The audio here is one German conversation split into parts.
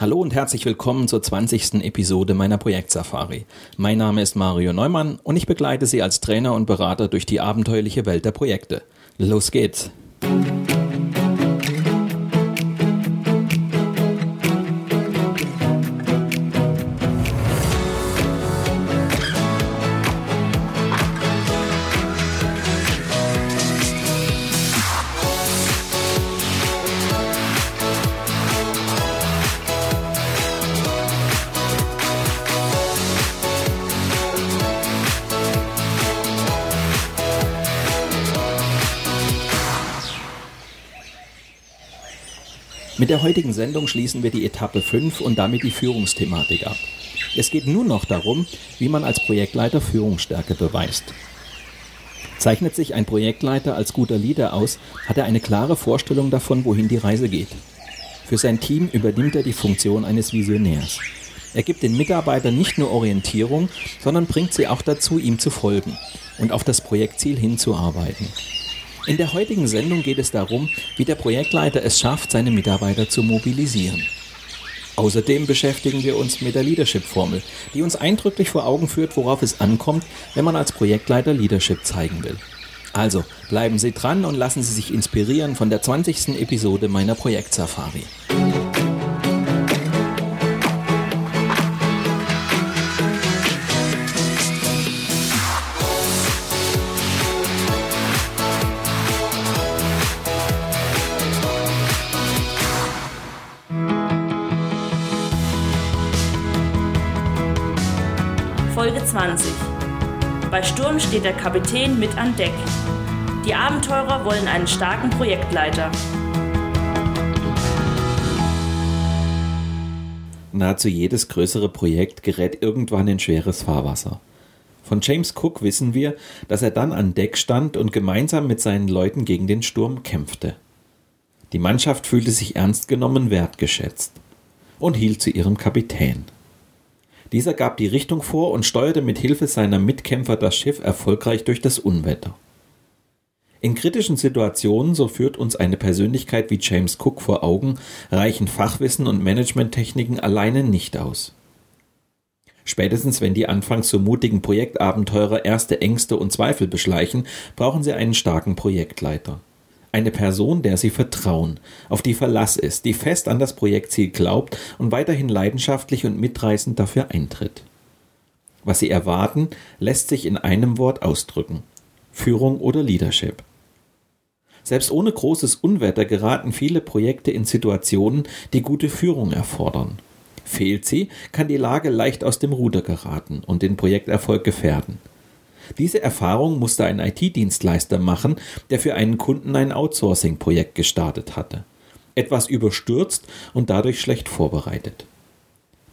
Hallo und herzlich willkommen zur 20. Episode meiner Projektsafari. Mein Name ist Mario Neumann und ich begleite Sie als Trainer und Berater durch die abenteuerliche Welt der Projekte. Los geht's! Mit der heutigen Sendung schließen wir die Etappe 5 und damit die Führungsthematik ab. Es geht nun noch darum, wie man als Projektleiter Führungsstärke beweist. Zeichnet sich ein Projektleiter als guter Leader aus, hat er eine klare Vorstellung davon, wohin die Reise geht. Für sein Team übernimmt er die Funktion eines Visionärs. Er gibt den Mitarbeitern nicht nur Orientierung, sondern bringt sie auch dazu, ihm zu folgen und auf das Projektziel hinzuarbeiten. In der heutigen Sendung geht es darum, wie der Projektleiter es schafft, seine Mitarbeiter zu mobilisieren. Außerdem beschäftigen wir uns mit der Leadership-Formel, die uns eindrücklich vor Augen führt, worauf es ankommt, wenn man als Projektleiter Leadership zeigen will. Also bleiben Sie dran und lassen Sie sich inspirieren von der 20. Episode meiner Projektsafari. Sturm steht der Kapitän mit an Deck. Die Abenteurer wollen einen starken Projektleiter. Nahezu jedes größere Projekt gerät irgendwann in schweres Fahrwasser. Von James Cook wissen wir, dass er dann an Deck stand und gemeinsam mit seinen Leuten gegen den Sturm kämpfte. Die Mannschaft fühlte sich ernst genommen, wertgeschätzt und hielt zu ihrem Kapitän. Dieser gab die Richtung vor und steuerte mit Hilfe seiner Mitkämpfer das Schiff erfolgreich durch das Unwetter. In kritischen Situationen, so führt uns eine Persönlichkeit wie James Cook vor Augen, reichen Fachwissen und Managementtechniken alleine nicht aus. Spätestens wenn die anfangs so mutigen Projektabenteurer erste Ängste und Zweifel beschleichen, brauchen sie einen starken Projektleiter. Eine Person, der sie vertrauen, auf die Verlass ist, die fest an das Projektziel glaubt und weiterhin leidenschaftlich und mitreißend dafür eintritt. Was sie erwarten, lässt sich in einem Wort ausdrücken. Führung oder Leadership. Selbst ohne großes Unwetter geraten viele Projekte in Situationen, die gute Führung erfordern. Fehlt sie, kann die Lage leicht aus dem Ruder geraten und den Projekterfolg gefährden. Diese Erfahrung musste ein IT-Dienstleister machen, der für einen Kunden ein Outsourcing-Projekt gestartet hatte. Etwas überstürzt und dadurch schlecht vorbereitet.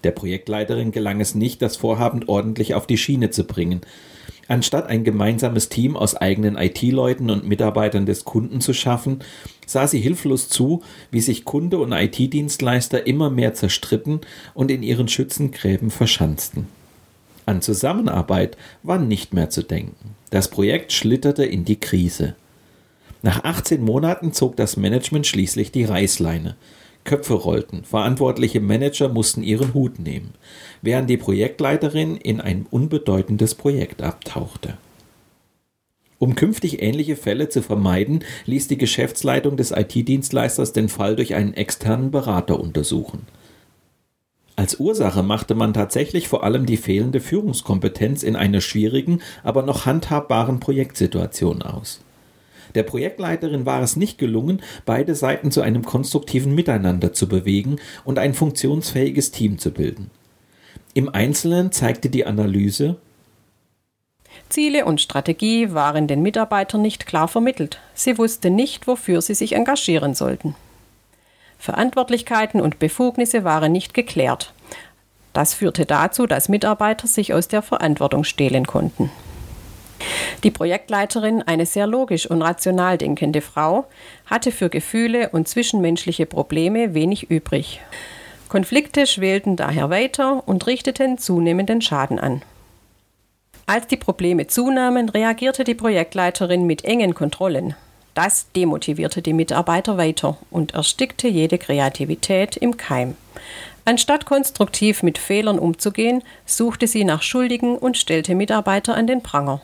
Der Projektleiterin gelang es nicht, das Vorhaben ordentlich auf die Schiene zu bringen. Anstatt ein gemeinsames Team aus eigenen IT-Leuten und Mitarbeitern des Kunden zu schaffen, sah sie hilflos zu, wie sich Kunde und IT-Dienstleister immer mehr zerstritten und in ihren Schützengräben verschanzten. An Zusammenarbeit war nicht mehr zu denken. Das Projekt schlitterte in die Krise. Nach 18 Monaten zog das Management schließlich die Reißleine. Köpfe rollten, verantwortliche Manager mussten ihren Hut nehmen, während die Projektleiterin in ein unbedeutendes Projekt abtauchte. Um künftig ähnliche Fälle zu vermeiden, ließ die Geschäftsleitung des IT-Dienstleisters den Fall durch einen externen Berater untersuchen. Als Ursache machte man tatsächlich vor allem die fehlende Führungskompetenz in einer schwierigen, aber noch handhabbaren Projektsituation aus. Der Projektleiterin war es nicht gelungen, beide Seiten zu einem konstruktiven Miteinander zu bewegen und ein funktionsfähiges Team zu bilden. Im Einzelnen zeigte die Analyse, Ziele und Strategie waren den Mitarbeitern nicht klar vermittelt. Sie wussten nicht, wofür sie sich engagieren sollten. Verantwortlichkeiten und Befugnisse waren nicht geklärt. Das führte dazu, dass Mitarbeiter sich aus der Verantwortung stehlen konnten. Die Projektleiterin, eine sehr logisch und rational denkende Frau, hatte für Gefühle und zwischenmenschliche Probleme wenig übrig. Konflikte schwelten daher weiter und richteten zunehmenden Schaden an. Als die Probleme zunahmen, reagierte die Projektleiterin mit engen Kontrollen. Das demotivierte die Mitarbeiter weiter und erstickte jede Kreativität im Keim. Anstatt konstruktiv mit Fehlern umzugehen, suchte sie nach Schuldigen und stellte Mitarbeiter an den Pranger.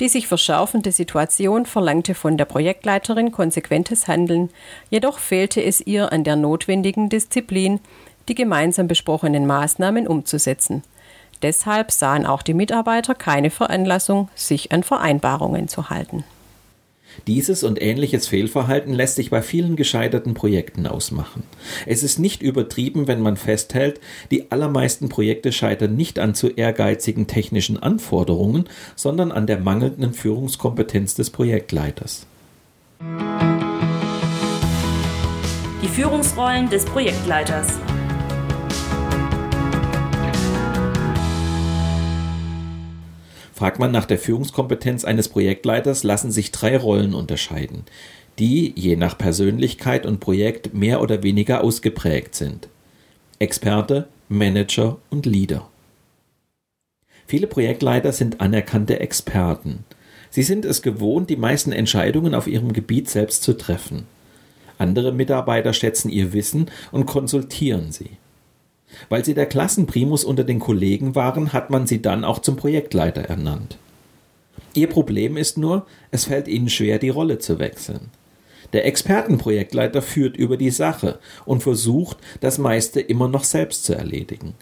Die sich verschärfende Situation verlangte von der Projektleiterin konsequentes Handeln, jedoch fehlte es ihr an der notwendigen Disziplin, die gemeinsam besprochenen Maßnahmen umzusetzen. Deshalb sahen auch die Mitarbeiter keine Veranlassung, sich an Vereinbarungen zu halten. Dieses und ähnliches Fehlverhalten lässt sich bei vielen gescheiterten Projekten ausmachen. Es ist nicht übertrieben, wenn man festhält, die allermeisten Projekte scheitern nicht an zu ehrgeizigen technischen Anforderungen, sondern an der mangelnden Führungskompetenz des Projektleiters. Die Führungsrollen des Projektleiters. Fragt man nach der Führungskompetenz eines Projektleiters, lassen sich drei Rollen unterscheiden, die je nach Persönlichkeit und Projekt mehr oder weniger ausgeprägt sind. Experte, Manager und Leader. Viele Projektleiter sind anerkannte Experten. Sie sind es gewohnt, die meisten Entscheidungen auf ihrem Gebiet selbst zu treffen. Andere Mitarbeiter schätzen ihr Wissen und konsultieren sie. Weil sie der Klassenprimus unter den Kollegen waren, hat man sie dann auch zum Projektleiter ernannt. Ihr Problem ist nur, es fällt ihnen schwer, die Rolle zu wechseln. Der Expertenprojektleiter führt über die Sache und versucht, das meiste immer noch selbst zu erledigen.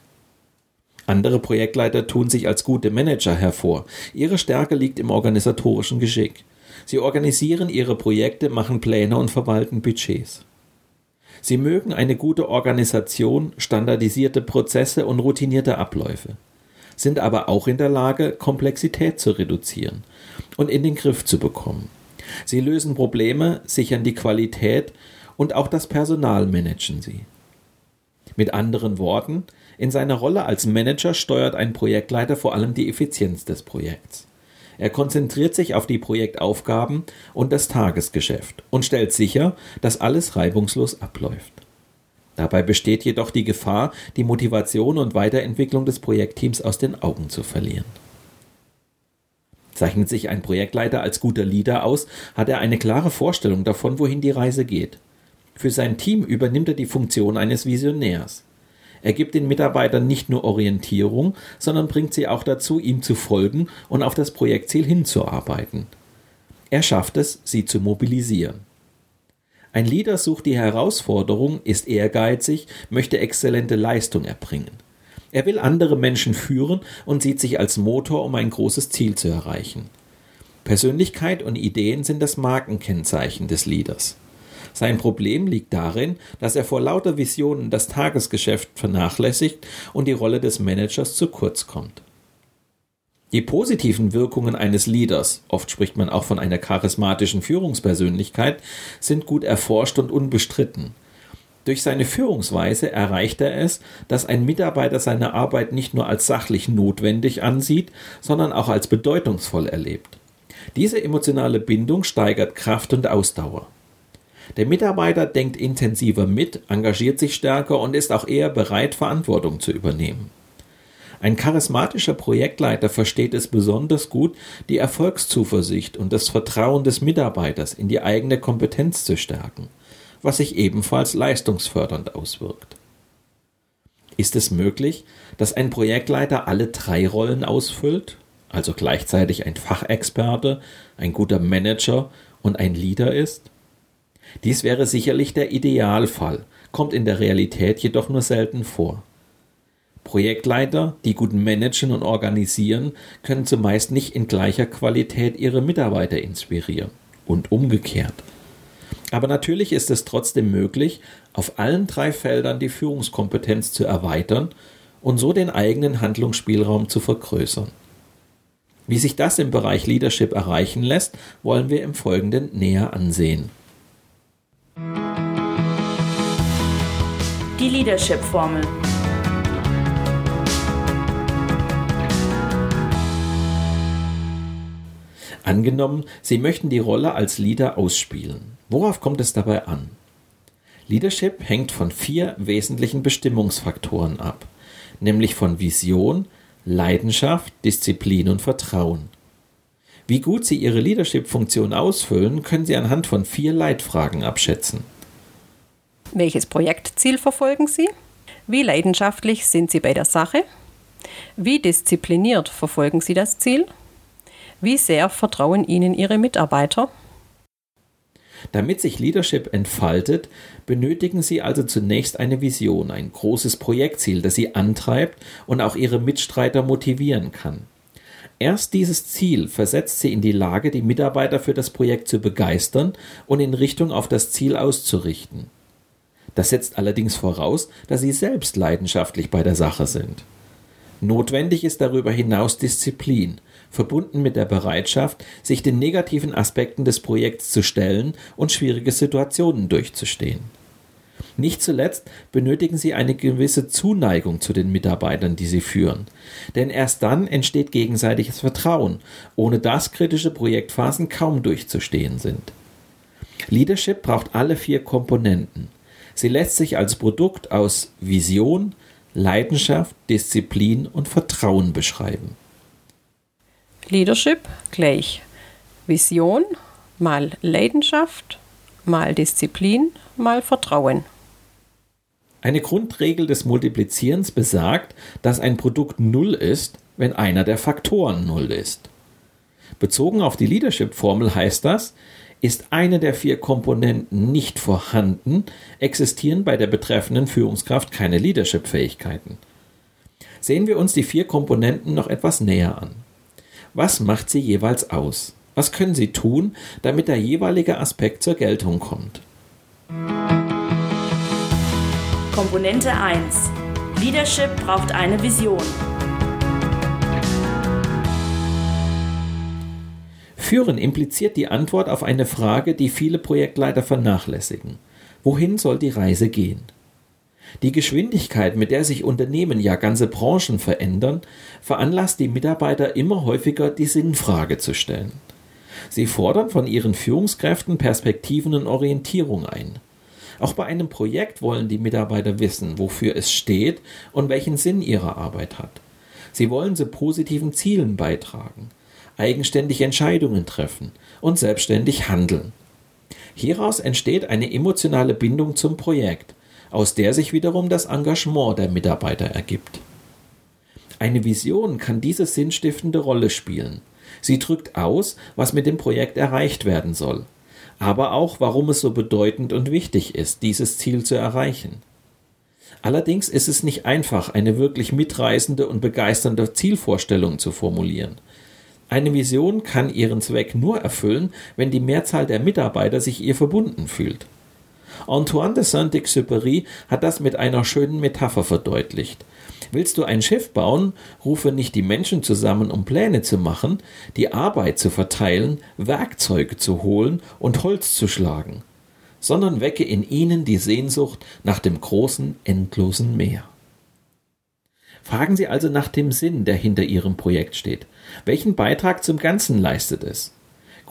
Andere Projektleiter tun sich als gute Manager hervor. Ihre Stärke liegt im organisatorischen Geschick. Sie organisieren ihre Projekte, machen Pläne und verwalten Budgets. Sie mögen eine gute Organisation, standardisierte Prozesse und routinierte Abläufe, sind aber auch in der Lage, Komplexität zu reduzieren und in den Griff zu bekommen. Sie lösen Probleme, sichern die Qualität und auch das Personal managen sie. Mit anderen Worten, in seiner Rolle als Manager steuert ein Projektleiter vor allem die Effizienz des Projekts. Er konzentriert sich auf die Projektaufgaben und das Tagesgeschäft und stellt sicher, dass alles reibungslos abläuft. Dabei besteht jedoch die Gefahr, die Motivation und Weiterentwicklung des Projektteams aus den Augen zu verlieren. Zeichnet sich ein Projektleiter als guter Leader aus, hat er eine klare Vorstellung davon, wohin die Reise geht. Für sein Team übernimmt er die Funktion eines Visionärs. Er gibt den Mitarbeitern nicht nur Orientierung, sondern bringt sie auch dazu, ihm zu folgen und auf das Projektziel hinzuarbeiten. Er schafft es, sie zu mobilisieren. Ein Leader sucht die Herausforderung, ist ehrgeizig, möchte exzellente Leistung erbringen. Er will andere Menschen führen und sieht sich als Motor, um ein großes Ziel zu erreichen. Persönlichkeit und Ideen sind das Markenkennzeichen des Leaders. Sein Problem liegt darin, dass er vor lauter Visionen das Tagesgeschäft vernachlässigt und die Rolle des Managers zu kurz kommt. Die positiven Wirkungen eines Leaders, oft spricht man auch von einer charismatischen Führungspersönlichkeit, sind gut erforscht und unbestritten. Durch seine Führungsweise erreicht er es, dass ein Mitarbeiter seine Arbeit nicht nur als sachlich notwendig ansieht, sondern auch als bedeutungsvoll erlebt. Diese emotionale Bindung steigert Kraft und Ausdauer. Der Mitarbeiter denkt intensiver mit, engagiert sich stärker und ist auch eher bereit, Verantwortung zu übernehmen. Ein charismatischer Projektleiter versteht es besonders gut, die Erfolgszuversicht und das Vertrauen des Mitarbeiters in die eigene Kompetenz zu stärken, was sich ebenfalls leistungsfördernd auswirkt. Ist es möglich, dass ein Projektleiter alle drei Rollen ausfüllt, also gleichzeitig ein Fachexperte, ein guter Manager und ein Leader ist? Dies wäre sicherlich der Idealfall, kommt in der Realität jedoch nur selten vor. Projektleiter, die gut managen und organisieren, können zumeist nicht in gleicher Qualität ihre Mitarbeiter inspirieren und umgekehrt. Aber natürlich ist es trotzdem möglich, auf allen drei Feldern die Führungskompetenz zu erweitern und so den eigenen Handlungsspielraum zu vergrößern. Wie sich das im Bereich Leadership erreichen lässt, wollen wir im Folgenden näher ansehen. Die Leadership-Formel. Angenommen, Sie möchten die Rolle als Leader ausspielen. Worauf kommt es dabei an? Leadership hängt von vier wesentlichen Bestimmungsfaktoren ab, nämlich von Vision, Leidenschaft, Disziplin und Vertrauen. Wie gut Sie Ihre Leadership-Funktion ausfüllen, können Sie anhand von vier Leitfragen abschätzen. Welches Projektziel verfolgen Sie? Wie leidenschaftlich sind Sie bei der Sache? Wie diszipliniert verfolgen Sie das Ziel? Wie sehr vertrauen Ihnen Ihre Mitarbeiter? Damit sich Leadership entfaltet, benötigen Sie also zunächst eine Vision, ein großes Projektziel, das Sie antreibt und auch Ihre Mitstreiter motivieren kann. Erst dieses Ziel versetzt Sie in die Lage, die Mitarbeiter für das Projekt zu begeistern und in Richtung auf das Ziel auszurichten. Das setzt allerdings voraus, dass Sie selbst leidenschaftlich bei der Sache sind. Notwendig ist darüber hinaus Disziplin, verbunden mit der Bereitschaft, sich den negativen Aspekten des Projekts zu stellen und schwierige Situationen durchzustehen. Nicht zuletzt benötigen Sie eine gewisse Zuneigung zu den Mitarbeitern, die Sie führen. Denn erst dann entsteht gegenseitiges Vertrauen, ohne das kritische Projektphasen kaum durchzustehen sind. Leadership braucht alle vier Komponenten. Sie lässt sich als Produkt aus Vision, Leidenschaft, Disziplin und Vertrauen beschreiben. Leadership gleich Vision mal Leidenschaft mal Disziplin mal Vertrauen. Eine Grundregel des Multiplizierens besagt, dass ein Produkt Null ist, wenn einer der Faktoren Null ist. Bezogen auf die Leadership-Formel heißt das, ist eine der vier Komponenten nicht vorhanden, existieren bei der betreffenden Führungskraft keine Leadership-Fähigkeiten. Sehen wir uns die vier Komponenten noch etwas näher an. Was macht sie jeweils aus? Was können Sie tun, damit der jeweilige Aspekt zur Geltung kommt? Komponente 1. Leadership braucht eine Vision. Führen impliziert die Antwort auf eine Frage, die viele Projektleiter vernachlässigen. Wohin soll die Reise gehen? Die Geschwindigkeit, mit der sich Unternehmen, ja ganze Branchen verändern, veranlasst die Mitarbeiter immer häufiger die Sinnfrage zu stellen. Sie fordern von ihren Führungskräften Perspektiven und Orientierung ein. Auch bei einem Projekt wollen die Mitarbeiter wissen, wofür es steht und welchen Sinn ihre Arbeit hat. Sie wollen zu positiven Zielen beitragen eigenständig Entscheidungen treffen und selbstständig handeln. Hieraus entsteht eine emotionale Bindung zum Projekt, aus der sich wiederum das Engagement der Mitarbeiter ergibt. Eine Vision kann diese sinnstiftende Rolle spielen. Sie drückt aus, was mit dem Projekt erreicht werden soll, aber auch, warum es so bedeutend und wichtig ist, dieses Ziel zu erreichen. Allerdings ist es nicht einfach, eine wirklich mitreißende und begeisternde Zielvorstellung zu formulieren. Eine Vision kann ihren Zweck nur erfüllen, wenn die Mehrzahl der Mitarbeiter sich ihr verbunden fühlt. Antoine de Saint-Exupéry hat das mit einer schönen Metapher verdeutlicht. Willst du ein Schiff bauen, rufe nicht die Menschen zusammen, um Pläne zu machen, die Arbeit zu verteilen, Werkzeuge zu holen und Holz zu schlagen, sondern wecke in ihnen die Sehnsucht nach dem großen, endlosen Meer. Fragen Sie also nach dem Sinn, der hinter Ihrem Projekt steht. Welchen Beitrag zum Ganzen leistet es?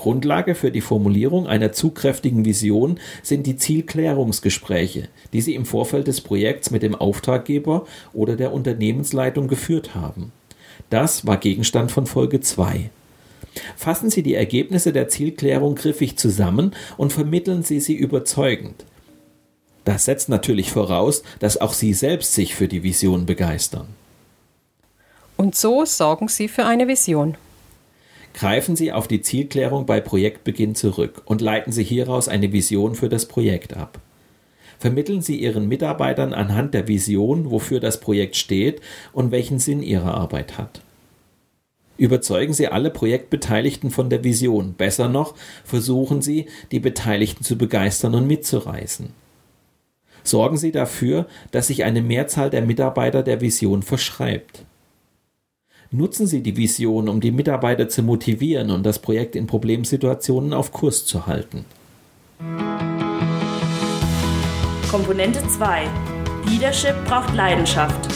Grundlage für die Formulierung einer zugkräftigen Vision sind die Zielklärungsgespräche, die Sie im Vorfeld des Projekts mit dem Auftraggeber oder der Unternehmensleitung geführt haben. Das war Gegenstand von Folge 2. Fassen Sie die Ergebnisse der Zielklärung griffig zusammen und vermitteln Sie sie überzeugend. Das setzt natürlich voraus, dass auch Sie selbst sich für die Vision begeistern. Und so sorgen Sie für eine Vision. Greifen Sie auf die Zielklärung bei Projektbeginn zurück und leiten Sie hieraus eine Vision für das Projekt ab. Vermitteln Sie Ihren Mitarbeitern anhand der Vision, wofür das Projekt steht und welchen Sinn Ihre Arbeit hat. Überzeugen Sie alle Projektbeteiligten von der Vision. Besser noch, versuchen Sie, die Beteiligten zu begeistern und mitzureißen. Sorgen Sie dafür, dass sich eine Mehrzahl der Mitarbeiter der Vision verschreibt. Nutzen Sie die Vision, um die Mitarbeiter zu motivieren und das Projekt in Problemsituationen auf Kurs zu halten. Komponente 2. Leadership braucht Leidenschaft.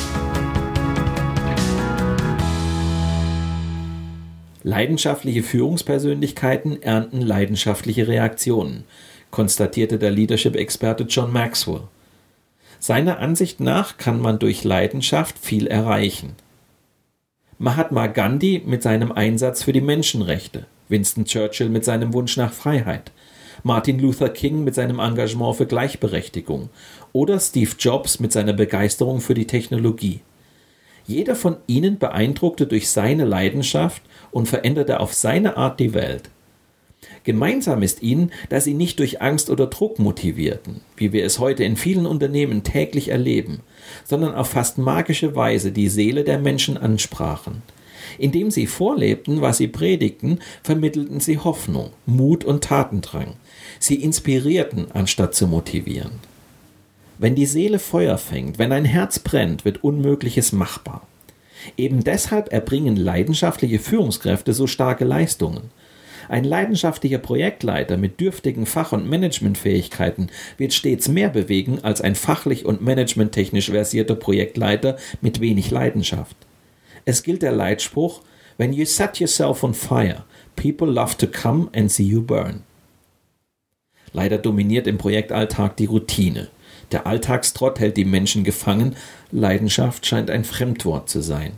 Leidenschaftliche Führungspersönlichkeiten ernten leidenschaftliche Reaktionen, konstatierte der Leadership-Experte John Maxwell. Seiner Ansicht nach kann man durch Leidenschaft viel erreichen. Mahatma Gandhi mit seinem Einsatz für die Menschenrechte, Winston Churchill mit seinem Wunsch nach Freiheit, Martin Luther King mit seinem Engagement für Gleichberechtigung oder Steve Jobs mit seiner Begeisterung für die Technologie. Jeder von ihnen beeindruckte durch seine Leidenschaft und veränderte auf seine Art die Welt. Gemeinsam ist ihnen, dass sie nicht durch Angst oder Druck motivierten, wie wir es heute in vielen Unternehmen täglich erleben, sondern auf fast magische Weise die Seele der Menschen ansprachen. Indem sie vorlebten, was sie predigten, vermittelten sie Hoffnung, Mut und Tatendrang. Sie inspirierten, anstatt zu motivieren. Wenn die Seele Feuer fängt, wenn ein Herz brennt, wird Unmögliches machbar. Eben deshalb erbringen leidenschaftliche Führungskräfte so starke Leistungen. Ein leidenschaftlicher Projektleiter mit dürftigen Fach- und Managementfähigkeiten wird stets mehr bewegen als ein fachlich und managementtechnisch versierter Projektleiter mit wenig Leidenschaft. Es gilt der Leitspruch, When you set yourself on fire, people love to come and see you burn. Leider dominiert im Projektalltag die Routine. Der Alltagstrott hält die Menschen gefangen, Leidenschaft scheint ein Fremdwort zu sein.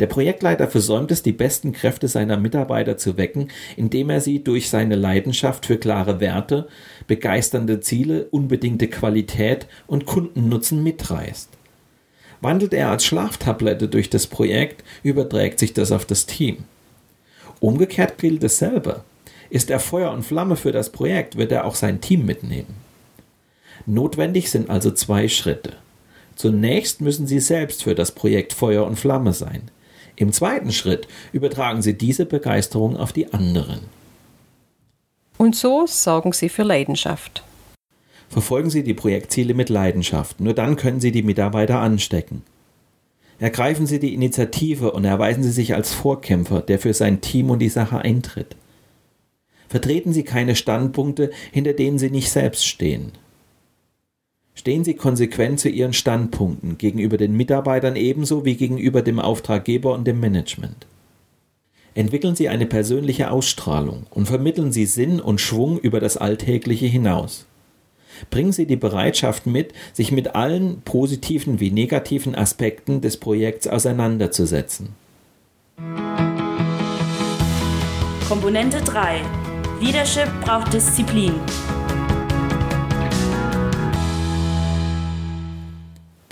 Der Projektleiter versäumt es, die besten Kräfte seiner Mitarbeiter zu wecken, indem er sie durch seine Leidenschaft für klare Werte, begeisternde Ziele, unbedingte Qualität und Kundennutzen mitreißt. Wandelt er als Schlaftablette durch das Projekt, überträgt sich das auf das Team. Umgekehrt gilt dasselbe. Ist er Feuer und Flamme für das Projekt, wird er auch sein Team mitnehmen. Notwendig sind also zwei Schritte. Zunächst müssen Sie selbst für das Projekt Feuer und Flamme sein. Im zweiten Schritt übertragen Sie diese Begeisterung auf die anderen. Und so sorgen Sie für Leidenschaft. Verfolgen Sie die Projektziele mit Leidenschaft, nur dann können Sie die Mitarbeiter anstecken. Ergreifen Sie die Initiative und erweisen Sie sich als Vorkämpfer, der für sein Team und die Sache eintritt. Vertreten Sie keine Standpunkte, hinter denen Sie nicht selbst stehen. Stehen Sie konsequent zu Ihren Standpunkten gegenüber den Mitarbeitern ebenso wie gegenüber dem Auftraggeber und dem Management. Entwickeln Sie eine persönliche Ausstrahlung und vermitteln Sie Sinn und Schwung über das Alltägliche hinaus. Bringen Sie die Bereitschaft mit, sich mit allen positiven wie negativen Aspekten des Projekts auseinanderzusetzen. Komponente 3 Leadership braucht Disziplin.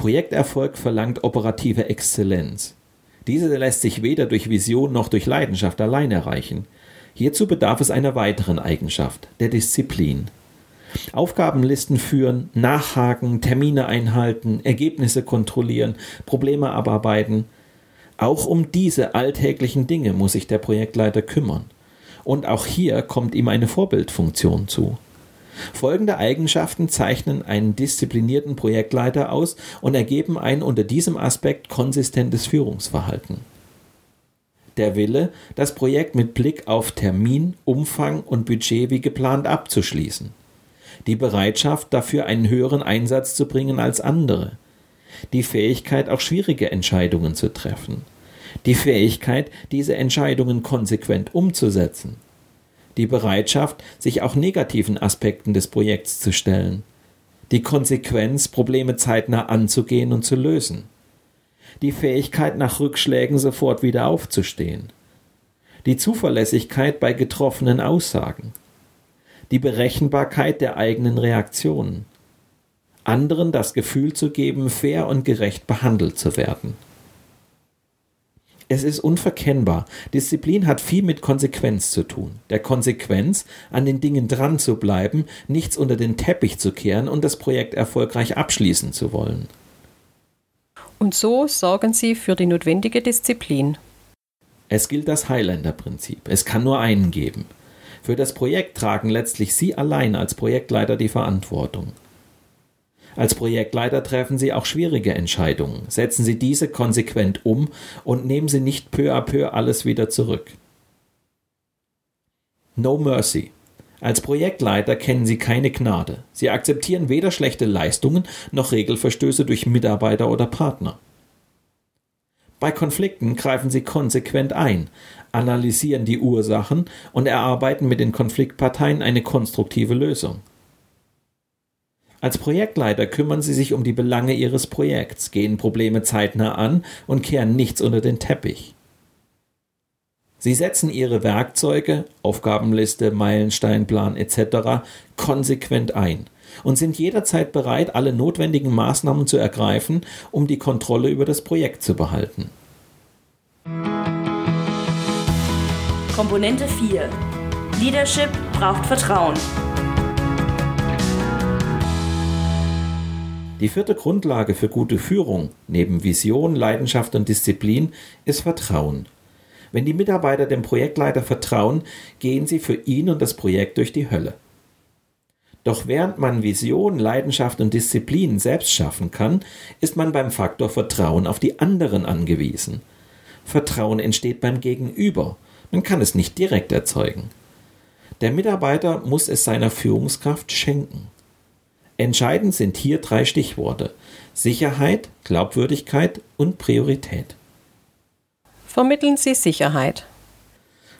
Projekterfolg verlangt operative Exzellenz. Diese lässt sich weder durch Vision noch durch Leidenschaft allein erreichen. Hierzu bedarf es einer weiteren Eigenschaft, der Disziplin. Aufgabenlisten führen, nachhaken, Termine einhalten, Ergebnisse kontrollieren, Probleme abarbeiten. Auch um diese alltäglichen Dinge muss sich der Projektleiter kümmern. Und auch hier kommt ihm eine Vorbildfunktion zu. Folgende Eigenschaften zeichnen einen disziplinierten Projektleiter aus und ergeben ein unter diesem Aspekt konsistentes Führungsverhalten. Der Wille, das Projekt mit Blick auf Termin, Umfang und Budget wie geplant abzuschließen. Die Bereitschaft dafür einen höheren Einsatz zu bringen als andere, die Fähigkeit, auch schwierige Entscheidungen zu treffen, die Fähigkeit, diese Entscheidungen konsequent umzusetzen, die Bereitschaft, sich auch negativen Aspekten des Projekts zu stellen, die Konsequenz, Probleme zeitnah anzugehen und zu lösen, die Fähigkeit, nach Rückschlägen sofort wieder aufzustehen, die Zuverlässigkeit bei getroffenen Aussagen, die Berechenbarkeit der eigenen Reaktionen, anderen das Gefühl zu geben, fair und gerecht behandelt zu werden. Es ist unverkennbar. Disziplin hat viel mit Konsequenz zu tun. Der Konsequenz, an den Dingen dran zu bleiben, nichts unter den Teppich zu kehren und das Projekt erfolgreich abschließen zu wollen. Und so sorgen Sie für die notwendige Disziplin. Es gilt das Highlander-Prinzip. Es kann nur einen geben. Für das Projekt tragen letztlich Sie allein als Projektleiter die Verantwortung. Als Projektleiter treffen Sie auch schwierige Entscheidungen, setzen Sie diese konsequent um und nehmen Sie nicht peu à peu alles wieder zurück. No Mercy. Als Projektleiter kennen Sie keine Gnade. Sie akzeptieren weder schlechte Leistungen noch Regelverstöße durch Mitarbeiter oder Partner. Bei Konflikten greifen sie konsequent ein, analysieren die Ursachen und erarbeiten mit den Konfliktparteien eine konstruktive Lösung. Als Projektleiter kümmern sie sich um die Belange ihres Projekts, gehen Probleme zeitnah an und kehren nichts unter den Teppich. Sie setzen ihre Werkzeuge, Aufgabenliste, Meilensteinplan etc. konsequent ein und sind jederzeit bereit, alle notwendigen Maßnahmen zu ergreifen, um die Kontrolle über das Projekt zu behalten. Komponente 4. Leadership braucht Vertrauen. Die vierte Grundlage für gute Führung, neben Vision, Leidenschaft und Disziplin, ist Vertrauen. Wenn die Mitarbeiter dem Projektleiter vertrauen, gehen sie für ihn und das Projekt durch die Hölle. Doch während man Vision, Leidenschaft und Disziplin selbst schaffen kann, ist man beim Faktor Vertrauen auf die anderen angewiesen. Vertrauen entsteht beim Gegenüber. Man kann es nicht direkt erzeugen. Der Mitarbeiter muss es seiner Führungskraft schenken. Entscheidend sind hier drei Stichworte Sicherheit, Glaubwürdigkeit und Priorität. Vermitteln Sie Sicherheit.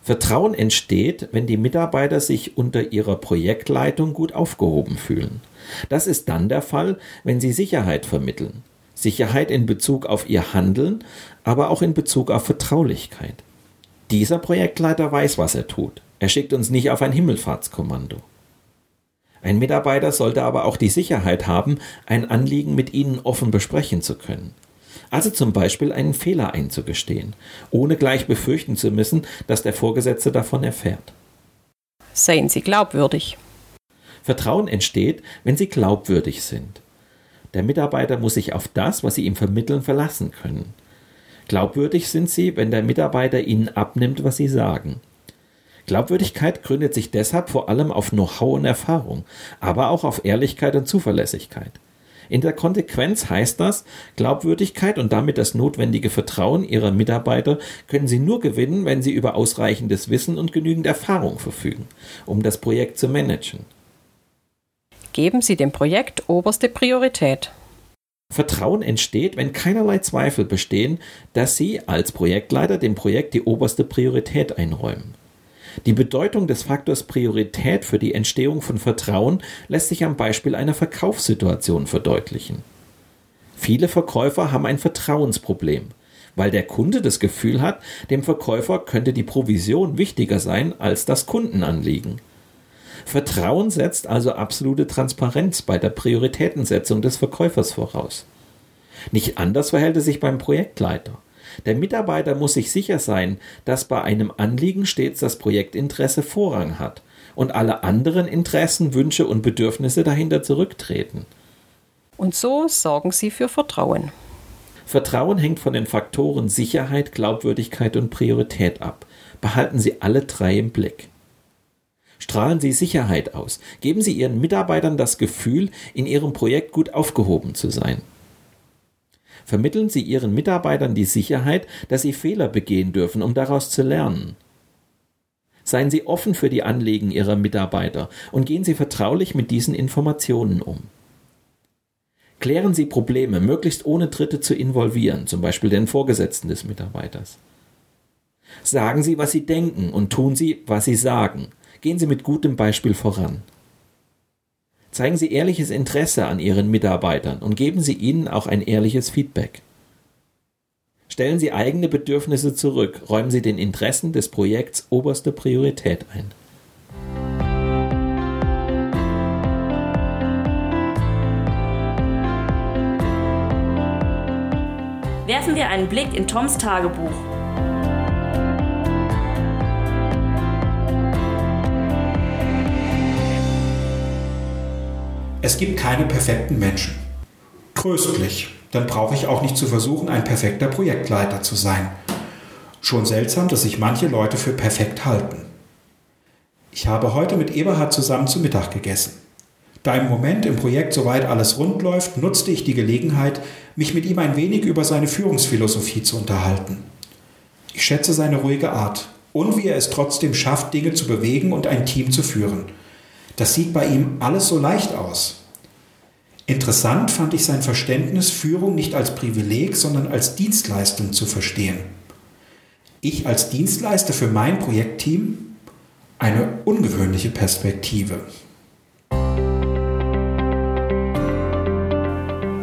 Vertrauen entsteht, wenn die Mitarbeiter sich unter ihrer Projektleitung gut aufgehoben fühlen. Das ist dann der Fall, wenn sie Sicherheit vermitteln. Sicherheit in Bezug auf ihr Handeln, aber auch in Bezug auf Vertraulichkeit. Dieser Projektleiter weiß, was er tut. Er schickt uns nicht auf ein Himmelfahrtskommando. Ein Mitarbeiter sollte aber auch die Sicherheit haben, ein Anliegen mit Ihnen offen besprechen zu können. Also zum Beispiel einen Fehler einzugestehen, ohne gleich befürchten zu müssen, dass der Vorgesetzte davon erfährt. Seien Sie glaubwürdig. Vertrauen entsteht, wenn Sie glaubwürdig sind. Der Mitarbeiter muss sich auf das, was Sie ihm vermitteln, verlassen können. Glaubwürdig sind Sie, wenn der Mitarbeiter Ihnen abnimmt, was Sie sagen. Glaubwürdigkeit gründet sich deshalb vor allem auf Know-how und Erfahrung, aber auch auf Ehrlichkeit und Zuverlässigkeit. In der Konsequenz heißt das, Glaubwürdigkeit und damit das notwendige Vertrauen Ihrer Mitarbeiter können Sie nur gewinnen, wenn Sie über ausreichendes Wissen und genügend Erfahrung verfügen, um das Projekt zu managen. Geben Sie dem Projekt oberste Priorität. Vertrauen entsteht, wenn keinerlei Zweifel bestehen, dass Sie als Projektleiter dem Projekt die oberste Priorität einräumen. Die Bedeutung des Faktors Priorität für die Entstehung von Vertrauen lässt sich am Beispiel einer Verkaufssituation verdeutlichen. Viele Verkäufer haben ein Vertrauensproblem, weil der Kunde das Gefühl hat, dem Verkäufer könnte die Provision wichtiger sein als das Kundenanliegen. Vertrauen setzt also absolute Transparenz bei der Prioritätensetzung des Verkäufers voraus. Nicht anders verhält es sich beim Projektleiter. Der Mitarbeiter muss sich sicher sein, dass bei einem Anliegen stets das Projektinteresse Vorrang hat und alle anderen Interessen, Wünsche und Bedürfnisse dahinter zurücktreten. Und so sorgen Sie für Vertrauen. Vertrauen hängt von den Faktoren Sicherheit, Glaubwürdigkeit und Priorität ab. Behalten Sie alle drei im Blick. Strahlen Sie Sicherheit aus. Geben Sie Ihren Mitarbeitern das Gefühl, in Ihrem Projekt gut aufgehoben zu sein vermitteln Sie Ihren Mitarbeitern die Sicherheit, dass sie Fehler begehen dürfen, um daraus zu lernen. Seien Sie offen für die Anliegen Ihrer Mitarbeiter und gehen Sie vertraulich mit diesen Informationen um. Klären Sie Probleme, möglichst ohne Dritte zu involvieren, zum Beispiel den Vorgesetzten des Mitarbeiters. Sagen Sie, was Sie denken und tun Sie, was Sie sagen. Gehen Sie mit gutem Beispiel voran. Zeigen Sie ehrliches Interesse an Ihren Mitarbeitern und geben Sie ihnen auch ein ehrliches Feedback. Stellen Sie eigene Bedürfnisse zurück, räumen Sie den Interessen des Projekts oberste Priorität ein. Werfen wir einen Blick in Toms Tagebuch. Es gibt keine perfekten Menschen. Tröstlich, dann brauche ich auch nicht zu versuchen, ein perfekter Projektleiter zu sein. Schon seltsam, dass sich manche Leute für perfekt halten. Ich habe heute mit Eberhard zusammen zu Mittag gegessen. Da im Moment im Projekt soweit alles rund läuft, nutzte ich die Gelegenheit, mich mit ihm ein wenig über seine Führungsphilosophie zu unterhalten. Ich schätze seine ruhige Art und wie er es trotzdem schafft, Dinge zu bewegen und ein Team zu führen. Das sieht bei ihm alles so leicht aus. Interessant fand ich sein Verständnis, Führung nicht als Privileg, sondern als Dienstleistung zu verstehen. Ich als Dienstleister für mein Projektteam? Eine ungewöhnliche Perspektive.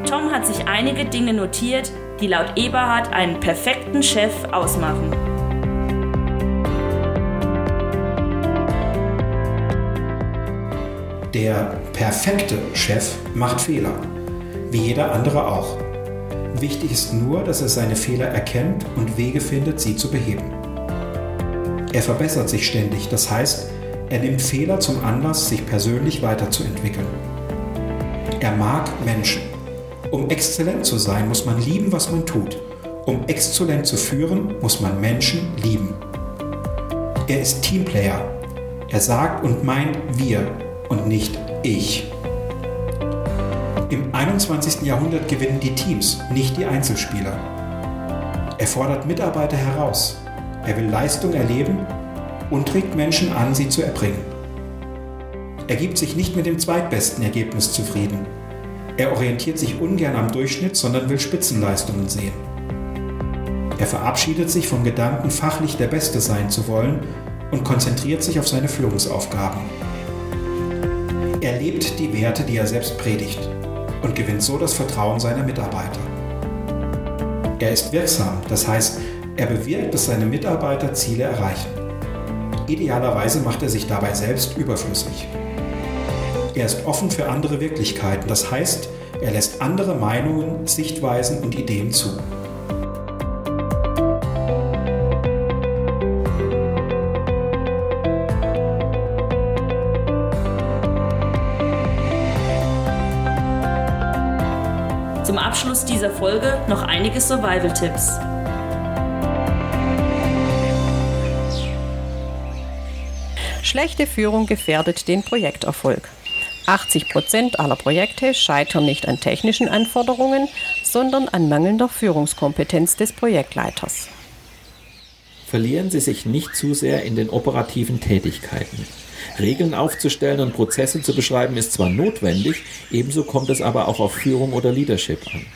Tom hat sich einige Dinge notiert, die laut Eberhard einen perfekten Chef ausmachen. Der perfekte Chef macht Fehler, wie jeder andere auch. Wichtig ist nur, dass er seine Fehler erkennt und Wege findet, sie zu beheben. Er verbessert sich ständig, das heißt, er nimmt Fehler zum Anlass, sich persönlich weiterzuentwickeln. Er mag Menschen. Um exzellent zu sein, muss man lieben, was man tut. Um exzellent zu führen, muss man Menschen lieben. Er ist Teamplayer. Er sagt und meint wir und nicht ich. Im 21. Jahrhundert gewinnen die Teams, nicht die Einzelspieler. Er fordert Mitarbeiter heraus. Er will Leistung erleben und trägt Menschen an, sie zu erbringen. Er gibt sich nicht mit dem zweitbesten Ergebnis zufrieden. Er orientiert sich ungern am Durchschnitt, sondern will Spitzenleistungen sehen. Er verabschiedet sich vom Gedanken, fachlich der Beste sein zu wollen und konzentriert sich auf seine Führungsaufgaben. Er lebt die Werte, die er selbst predigt und gewinnt so das Vertrauen seiner Mitarbeiter. Er ist wirksam, das heißt, er bewirkt, dass seine Mitarbeiter Ziele erreichen. Idealerweise macht er sich dabei selbst überflüssig. Er ist offen für andere Wirklichkeiten, das heißt, er lässt andere Meinungen, Sichtweisen und Ideen zu. Folge noch einige Survival-Tipps. Schlechte Führung gefährdet den Projekterfolg. 80 Prozent aller Projekte scheitern nicht an technischen Anforderungen, sondern an mangelnder Führungskompetenz des Projektleiters. Verlieren Sie sich nicht zu sehr in den operativen Tätigkeiten. Regeln aufzustellen und Prozesse zu beschreiben ist zwar notwendig, ebenso kommt es aber auch auf Führung oder Leadership an.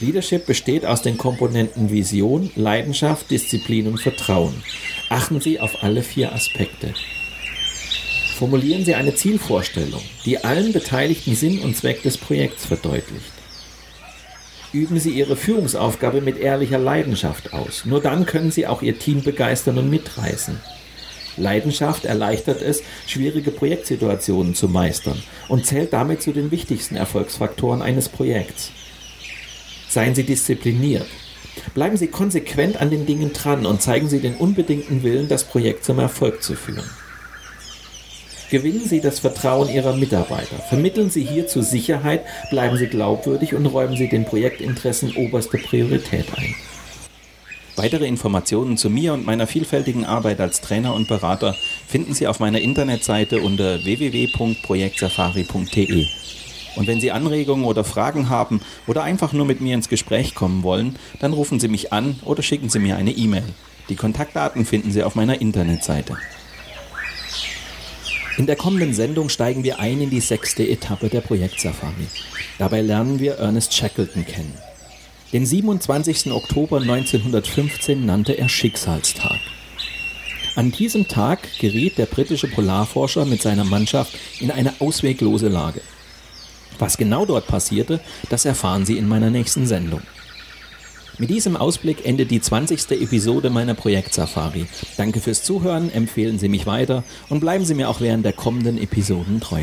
Leadership besteht aus den Komponenten Vision, Leidenschaft, Disziplin und Vertrauen. Achten Sie auf alle vier Aspekte. Formulieren Sie eine Zielvorstellung, die allen Beteiligten Sinn und Zweck des Projekts verdeutlicht. Üben Sie Ihre Führungsaufgabe mit ehrlicher Leidenschaft aus. Nur dann können Sie auch Ihr Team begeistern und mitreißen. Leidenschaft erleichtert es, schwierige Projektsituationen zu meistern und zählt damit zu den wichtigsten Erfolgsfaktoren eines Projekts. Seien Sie diszipliniert. Bleiben Sie konsequent an den Dingen dran und zeigen Sie den unbedingten Willen, das Projekt zum Erfolg zu führen. Gewinnen Sie das Vertrauen Ihrer Mitarbeiter. Vermitteln Sie hierzu Sicherheit, bleiben Sie glaubwürdig und räumen Sie den Projektinteressen oberste Priorität ein. Weitere Informationen zu mir und meiner vielfältigen Arbeit als Trainer und Berater finden Sie auf meiner Internetseite unter www.projektsafari.de. Und wenn Sie Anregungen oder Fragen haben oder einfach nur mit mir ins Gespräch kommen wollen, dann rufen Sie mich an oder schicken Sie mir eine E-Mail. Die Kontaktdaten finden Sie auf meiner Internetseite. In der kommenden Sendung steigen wir ein in die sechste Etappe der Projektsafari. Dabei lernen wir Ernest Shackleton kennen. Den 27. Oktober 1915 nannte er Schicksalstag. An diesem Tag geriet der britische Polarforscher mit seiner Mannschaft in eine ausweglose Lage. Was genau dort passierte, das erfahren Sie in meiner nächsten Sendung. Mit diesem Ausblick endet die 20. Episode meiner Projektsafari. Danke fürs Zuhören, empfehlen Sie mich weiter und bleiben Sie mir auch während der kommenden Episoden treu.